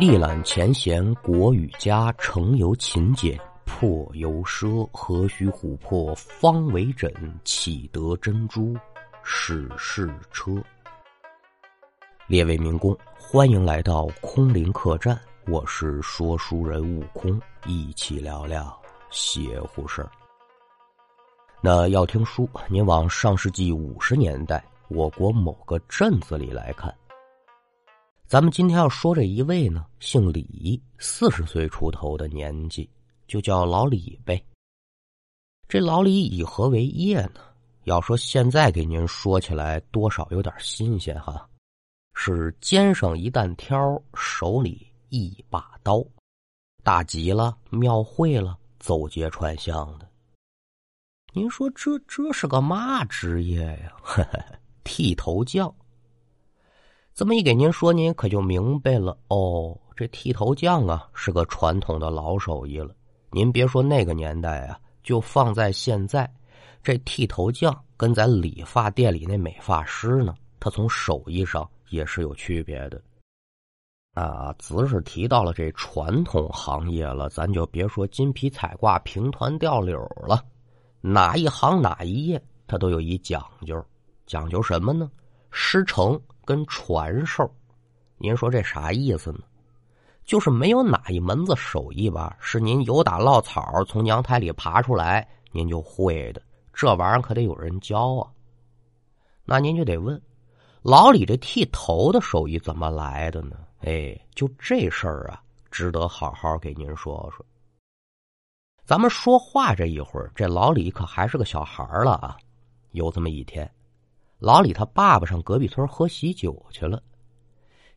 历览前贤，国与家，成由勤俭，破由奢。何须琥珀方为枕？岂得珍珠始是车？列位民工，欢迎来到空灵客栈，我是说书人悟空，一起聊聊邪乎事儿。那要听书，您往上世纪五十年代我国某个镇子里来看。咱们今天要说这一位呢，姓李，四十岁出头的年纪，就叫老李呗。这老李以何为业呢？要说现在给您说起来，多少有点新鲜哈。是肩上一担挑，手里一把刀，大吉了，庙会了，走街串巷的。您说这这是个嘛职业呀？剃头匠。这么一给您说，您可就明白了哦。这剃头匠啊，是个传统的老手艺了。您别说那个年代啊，就放在现在，这剃头匠跟咱理发店里那美发师呢，他从手艺上也是有区别的。啊，只是提到了这传统行业了，咱就别说金皮彩挂、平团吊柳了，哪一行哪一业，它都有一讲究。讲究什么呢？师承。跟传授，您说这啥意思呢？就是没有哪一门子手艺吧，是您有打落草从娘胎里爬出来您就会的。这玩意儿可得有人教啊。那您就得问，老李这剃头的手艺怎么来的呢？哎，就这事儿啊，值得好好给您说说。咱们说话这一会儿，这老李可还是个小孩了啊。有这么一天。老李他爸爸上隔壁村喝喜酒去了，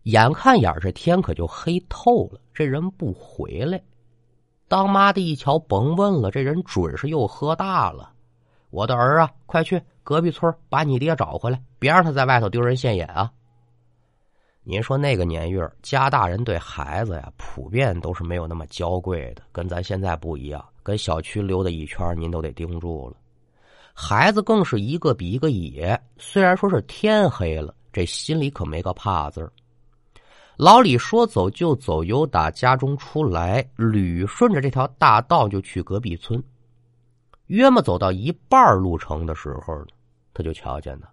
眼看眼这天可就黑透了，这人不回来。当妈的一瞧，甭问了，这人准是又喝大了。我的儿啊，快去隔壁村把你爹找回来，别让他在外头丢人现眼啊！您说那个年月，家大人对孩子呀，普遍都是没有那么娇贵的，跟咱现在不一样，跟小区溜达一圈，您都得盯住了。孩子更是一个比一个野，虽然说是天黑了，这心里可没个怕字。老李说走就走，由打家中出来，捋顺着这条大道就去隔壁村。约么走到一半路程的时候呢，他就瞧见呢，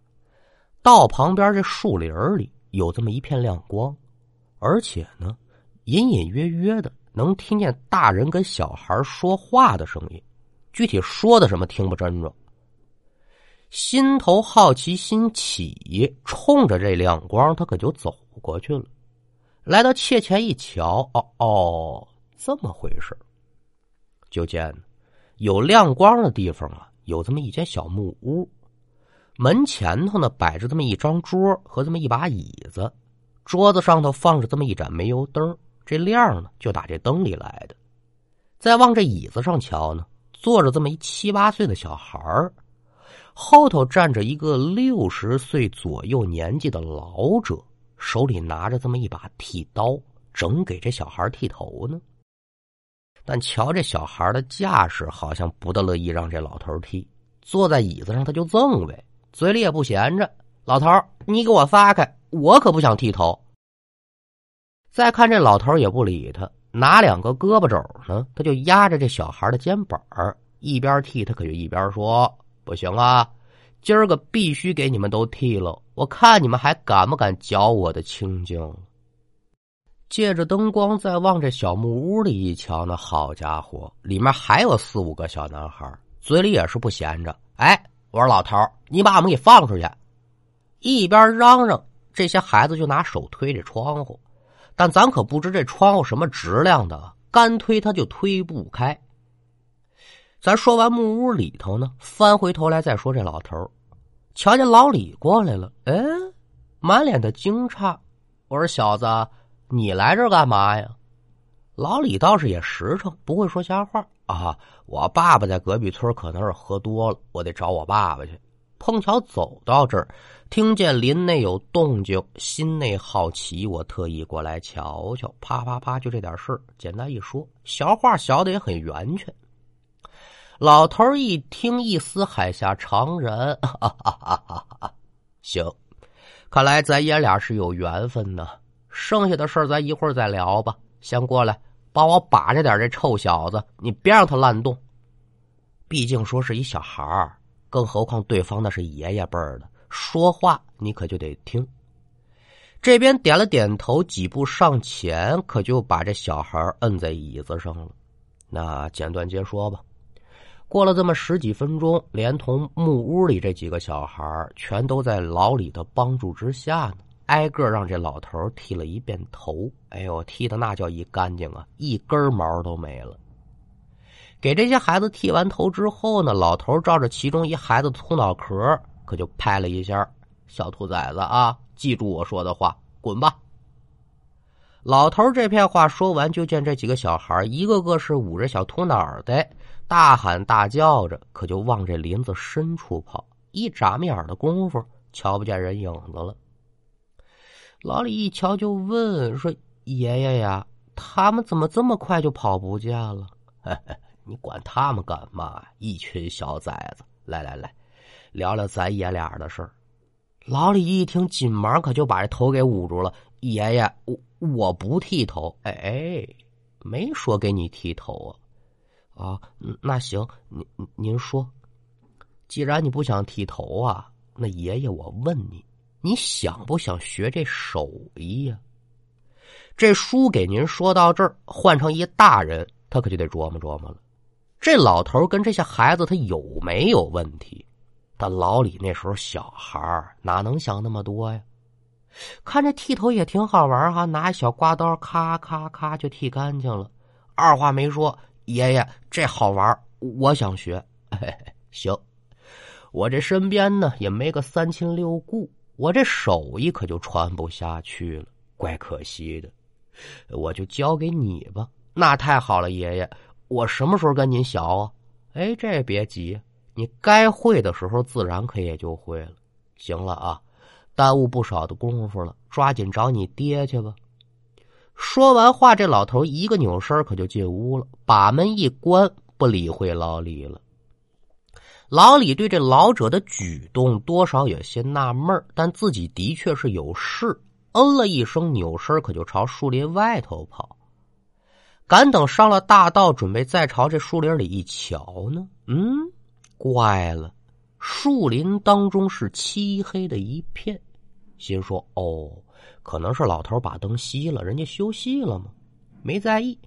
道旁边这树林里有这么一片亮光，而且呢，隐隐约约的能听见大人跟小孩说话的声音，具体说的什么听不真着。心头好奇心起，冲着这亮光，他可就走过去了。来到妾前一瞧，哦哦，这么回事就见有亮光的地方啊，有这么一间小木屋，门前头呢摆着这么一张桌和这么一把椅子，桌子上头放着这么一盏煤油灯，这亮呢就打这灯里来的。再往这椅子上瞧呢，坐着这么一七八岁的小孩儿。后头站着一个六十岁左右年纪的老者，手里拿着这么一把剃刀，正给这小孩剃头呢。但瞧这小孩的架势，好像不大乐意让这老头剃。坐在椅子上，他就赠呗，嘴里也不闲着：“老头你给我撒开，我可不想剃头。”再看这老头也不理他，拿两个胳膊肘呢，他就压着这小孩的肩膀，一边剃他可就一边说。不行啊！今儿个必须给你们都剃了，我看你们还敢不敢嚼我的清净？借着灯光再往这小木屋里一瞧，那好家伙，里面还有四五个小男孩，嘴里也是不闲着。哎，我说老头你把我们给放出去！一边嚷嚷，这些孩子就拿手推这窗户，但咱可不知这窗户什么质量的，干推他就推不开。咱说完木屋里头呢，翻回头来再说这老头瞧见老李过来了，哎，满脸的惊诧。我说小子，你来这干嘛呀？老李倒是也实诚，不会说瞎话啊。我爸爸在隔壁村可能是喝多了，我得找我爸爸去。碰巧走到这儿，听见林内有动静，心内好奇，我特意过来瞧瞧。啪啪啪，就这点事，简单一说，小话小的也很圆全。老头一听，一丝海下常人，哈哈哈哈哈！行，看来咱爷俩是有缘分呢。剩下的事儿咱一会儿再聊吧。先过来，帮我把着点这臭小子，你别让他乱动。毕竟说是一小孩儿，更何况对方那是爷爷辈儿的，说话你可就得听。这边点了点头，几步上前，可就把这小孩摁在椅子上了。那简短接说吧。过了这么十几分钟，连同木屋里这几个小孩全都在老李的帮助之下呢，挨个让这老头剃了一遍头。哎呦，剃的那叫一干净啊，一根毛都没了。给这些孩子剃完头之后呢，老头照着其中一孩子秃脑壳，可就拍了一下：“小兔崽子啊，记住我说的话，滚吧！”老头这片话说完，就见这几个小孩一个个是捂着小秃脑袋。大喊大叫着，可就往这林子深处跑。一眨眼的功夫，瞧不见人影子了。老李一瞧，就问说：“爷爷呀，他们怎么这么快就跑不见了？”“ 你管他们干嘛？一群小崽子！来来来，聊聊咱爷俩的事儿。”老李一听，紧忙可就把这头给捂住了。“爷爷，我我不剃头。”“哎哎，没说给你剃头啊。”啊，那行，您您说，既然你不想剃头啊，那爷爷我问你，你想不想学这手艺呀？这书给您说到这儿，换成一大人，他可就得琢磨琢磨了。这老头跟这些孩子，他有没有问题？但老李那时候小孩哪能想那么多呀？看这剃头也挺好玩哈，拿小刮刀，咔咔咔就剃干净了，二话没说。爷爷，这好玩我想学。行，我这身边呢也没个三亲六故，我这手艺可就传不下去了，怪可惜的。我就交给你吧。那太好了，爷爷，我什么时候跟您学啊？哎，这别急，你该会的时候自然可也就会了。行了啊，耽误不少的功夫了，抓紧找你爹去吧。说完话，这老头一个扭身，可就进屋了，把门一关，不理会老李了。老李对这老者的举动多少有些纳闷但自己的确是有事，嗯了一声，扭身可就朝树林外头跑。赶等上了大道，准备再朝这树林里一瞧呢，嗯，怪了，树林当中是漆黑的一片，心说：“哦。”可能是老头把灯熄了，人家休息了嘛，没在意，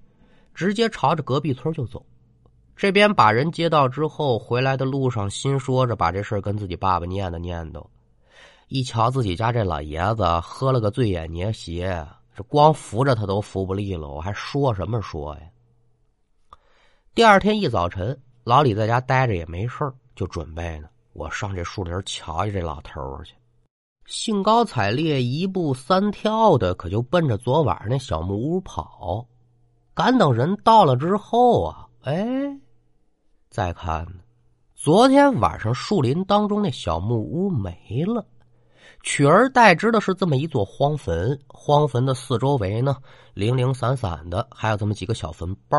直接朝着隔壁村就走。这边把人接到之后，回来的路上心说着把这事跟自己爸爸念叨念叨。一瞧自己家这老爷子喝了个醉眼捏斜，这光扶着他都扶不利了，我还说什么说呀？第二天一早晨，老李在家待着也没事就准备呢，我上这树林瞧瞧这老头去。兴高采烈，一步三跳的，可就奔着昨晚那小木屋跑。赶等人到了之后啊，哎，再看，昨天晚上树林当中那小木屋没了，取而代之的是这么一座荒坟。荒坟的四周围呢，零零散散的，还有这么几个小坟包。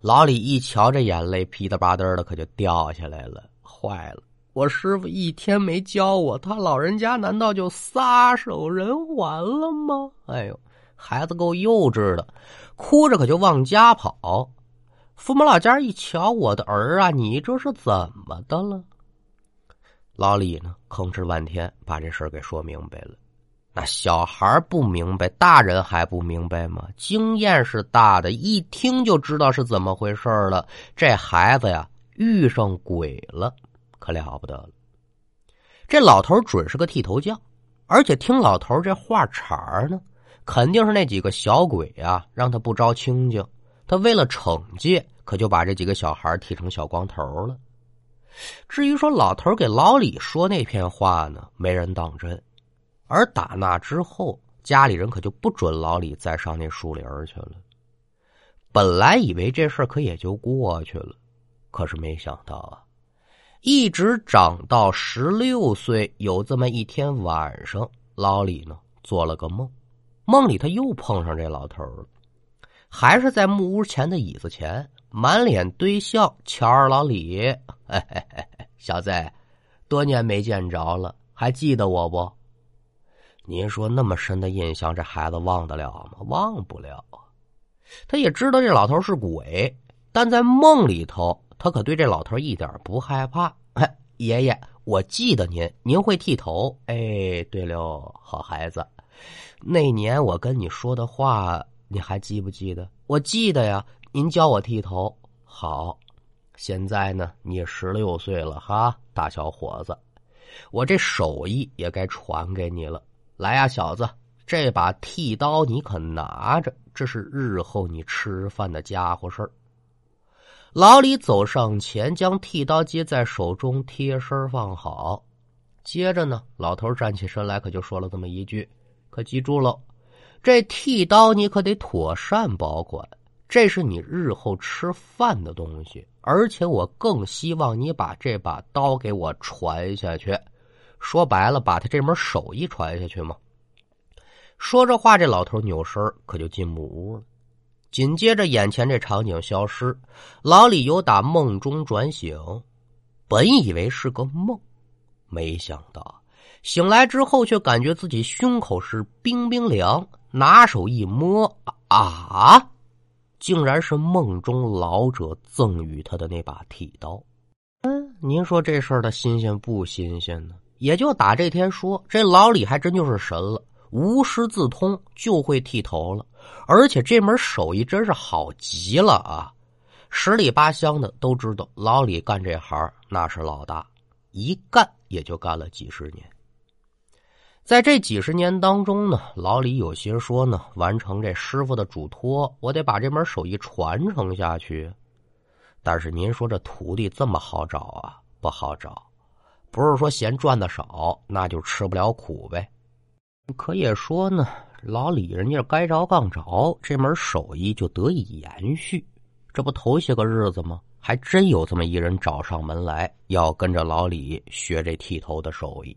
老李一瞧，这眼泪噼里啪嗒的，可就掉下来了，坏了。我师傅一天没教我，他老人家难道就撒手人寰了吗？哎呦，孩子够幼稚的，哭着可就往家跑。父母老家一瞧，我的儿啊，你这是怎么的了？老李呢，吭哧半天把这事给说明白了。那小孩不明白，大人还不明白吗？经验是大的，一听就知道是怎么回事了。这孩子呀，遇上鬼了。可了不得了，这老头准是个剃头匠，而且听老头这话茬儿呢，肯定是那几个小鬼啊让他不招清净，他为了惩戒，可就把这几个小孩剃成小光头了。至于说老头给老李说那篇话呢，没人当真。而打那之后，家里人可就不准老李再上那树林去了。本来以为这事可也就过去了，可是没想到啊。一直长到十六岁，有这么一天晚上，老李呢做了个梦，梦里他又碰上这老头了，还是在木屋前的椅子前，满脸堆笑，瞧着老李，小子，多年没见着了，还记得我不？您说那么深的印象，这孩子忘得了吗？忘不了啊。他也知道这老头是鬼，但在梦里头，他可对这老头一点不害怕。哎，爷爷，我记得您，您会剃头。哎，对了，好孩子，那年我跟你说的话，你还记不记得？我记得呀，您教我剃头。好，现在呢，你十六岁了哈，大小伙子，我这手艺也该传给你了。来呀，小子，这把剃刀你可拿着，这是日后你吃饭的家伙事儿。老李走上前，将剃刀接在手中，贴身放好。接着呢，老头站起身来，可就说了这么一句：“可记住喽，这剃刀你可得妥善保管，这是你日后吃饭的东西。而且我更希望你把这把刀给我传下去。”说白了，把他这门手艺传下去嘛。说着话，这老头扭身可就进木屋了。紧接着，眼前这场景消失，老李由打梦中转醒。本以为是个梦，没想到醒来之后，却感觉自己胸口是冰冰凉。拿手一摸，啊，竟然是梦中老者赠予他的那把剃刀。嗯，您说这事儿的新鲜不新鲜呢？也就打这天说，这老李还真就是神了，无师自通就会剃头了，而且这门手艺真是好极了啊！十里八乡的都知道老李干这行那是老大，一干也就干了几十年。在这几十年当中呢，老李有心说呢，完成这师傅的嘱托，我得把这门手艺传承下去。但是您说这徒弟这么好找啊？不好找。不是说嫌赚的少，那就吃不了苦呗。可也说呢，老李人家该着刚着，这门手艺就得以延续。这不头些个日子吗？还真有这么一人找上门来，要跟着老李学这剃头的手艺。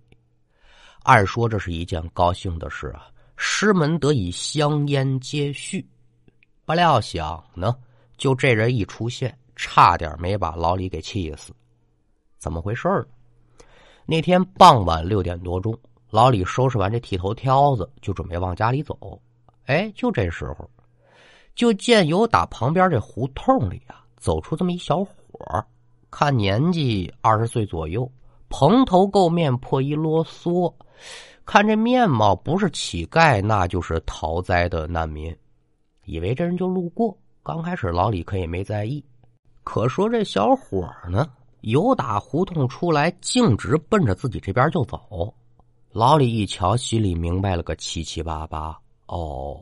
按说这是一件高兴的事啊，师门得以香烟接续。不料想呢，就这人一出现，差点没把老李给气死。怎么回事呢？那天傍晚六点多钟，老李收拾完这剃头挑子，就准备往家里走。哎，就这时候，就见有打旁边这胡同里啊，走出这么一小伙看年纪二十岁左右，蓬头垢面，破衣啰嗦，看这面貌不是乞丐，那就是逃灾的难民。以为这人就路过，刚开始老李可也没在意。可说这小伙呢？由打胡同出来，径直奔着自己这边就走。老李一瞧，心里明白了个七七八八。哦，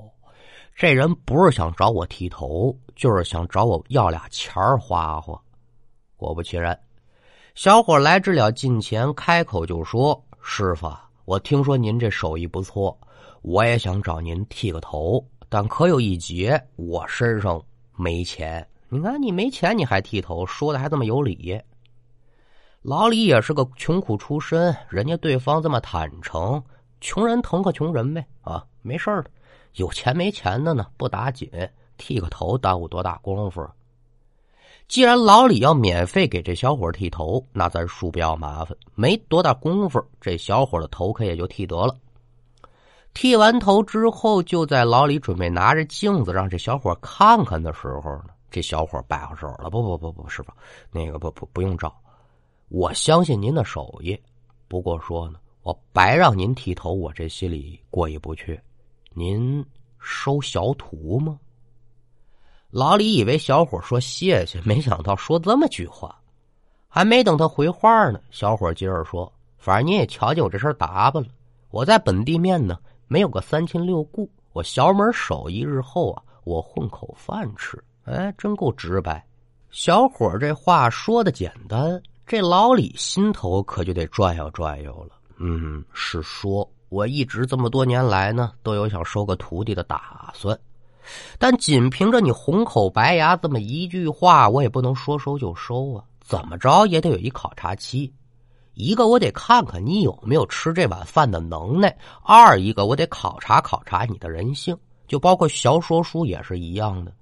这人不是想找我剃头，就是想找我要俩钱儿花花。果不其然，小伙来至了近前，开口就说：“师傅，我听说您这手艺不错，我也想找您剃个头，但可有一劫，我身上没钱。你看你没钱，你还剃头，说的还这么有理。”老李也是个穷苦出身，人家对方这么坦诚，穷人疼个穷人呗啊，没事的。有钱没钱的呢，不打紧，剃个头耽误多大功夫？既然老李要免费给这小伙剃头，那咱恕不要麻烦，没多大功夫，这小伙的头可也就剃得了。剃完头之后，就在老李准备拿着镜子让这小伙看看的时候呢，这小伙摆好手了，不不不不，师傅，那个不不不用照。我相信您的手艺，不过说呢，我白让您剃头，我这心里过意不去。您收小徒吗？老李以为小伙说谢谢，没想到说这么句话。还没等他回话呢，小伙接着说：“反正您也瞧见我这身打扮了，我在本地面呢，没有个三亲六故，我小门手艺，日后啊，我混口饭吃。哎，真够直白。小伙这话说的简单。”这老李心头可就得转悠转悠了。嗯，是说，我一直这么多年来呢，都有想收个徒弟的打算，但仅凭着你红口白牙这么一句话，我也不能说收就收啊。怎么着也得有一考察期，一个我得看看你有没有吃这碗饭的能耐；二一个我得考察考察你的人性，就包括小说书也是一样的。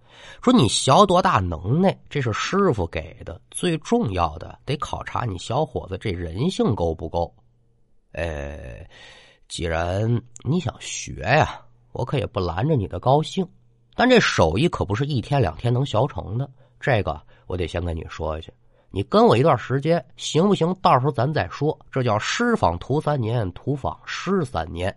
说你学多大能耐，这是师傅给的。最重要的得考察你小伙子这人性够不够。呃，既然你想学呀，我可也不拦着你的高兴。但这手艺可不是一天两天能学成的，这个我得先跟你说一下。你跟我一段时间行不行？到时候咱再说。这叫师访徒三年，徒访师三年。